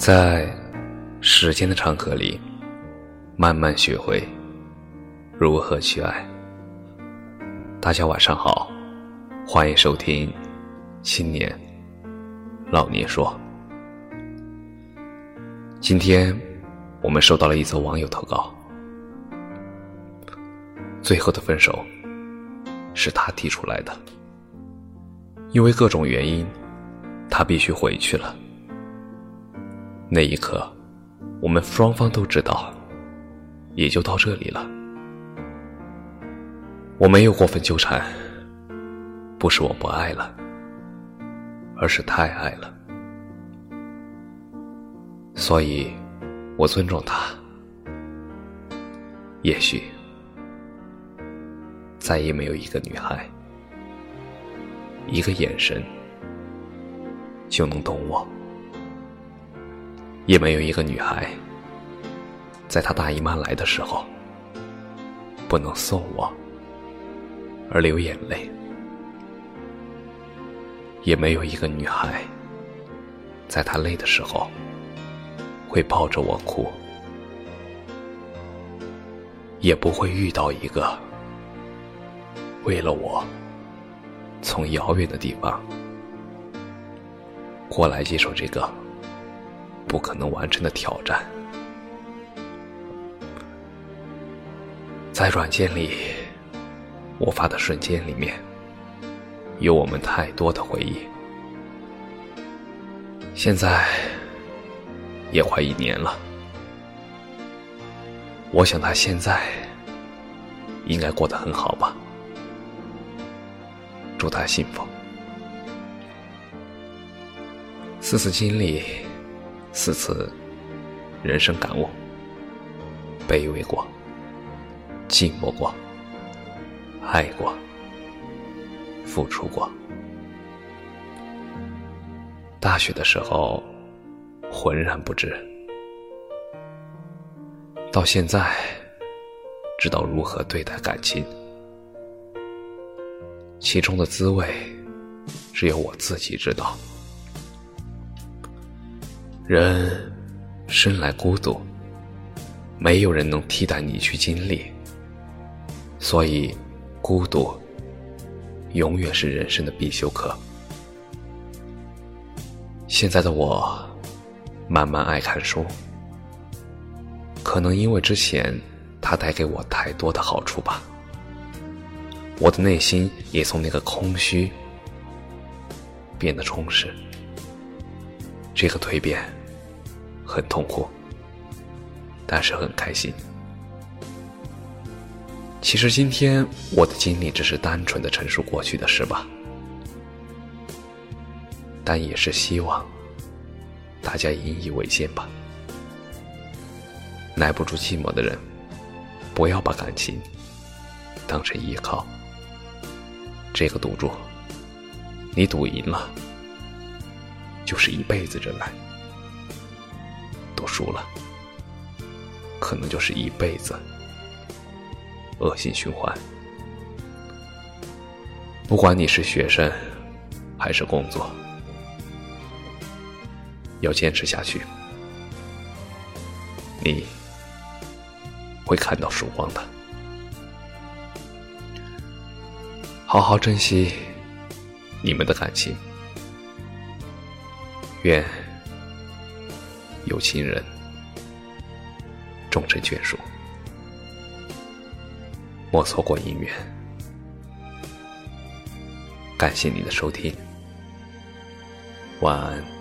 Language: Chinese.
在时间的长河里，慢慢学会如何去爱。大家晚上好，欢迎收听《青年老年说》。今天我们收到了一则网友投稿，最后的分手是他提出来的，因为各种原因，他必须回去了。那一刻，我们双方都知道，也就到这里了。我没有过分纠缠，不是我不爱了，而是太爱了。所以，我尊重他。也许，再也没有一个女孩，一个眼神，就能懂我。也没有一个女孩，在她大姨妈来的时候，不能送我而流眼泪；也没有一个女孩，在她累的时候，会抱着我哭；也不会遇到一个，为了我，从遥远的地方过来接受这个。不可能完成的挑战，在软件里，我发的瞬间里面，有我们太多的回忆。现在也快一年了，我想他现在应该过得很好吧？祝他幸福。四次经历。四次人生感悟，卑微过，寂寞过，爱过，付出过。大学的时候浑然不知，到现在知道如何对待感情，其中的滋味只有我自己知道。人生来孤独，没有人能替代你去经历，所以孤独永远是人生的必修课。现在的我慢慢爱看书，可能因为之前它带给我太多的好处吧，我的内心也从那个空虚变得充实。这个蜕变。很痛苦，但是很开心。其实今天我的经历只是单纯的陈述过去的事吧，但也是希望大家引以为戒吧。耐不住寂寞的人，不要把感情当成依靠。这个赌注，你赌赢了，就是一辈子忍耐。输了，可能就是一辈子恶性循环。不管你是学生还是工作，要坚持下去，你会看到曙光的。好好珍惜你们的感情，愿。有情人终成眷属，莫错过姻缘。感谢你的收听，晚安。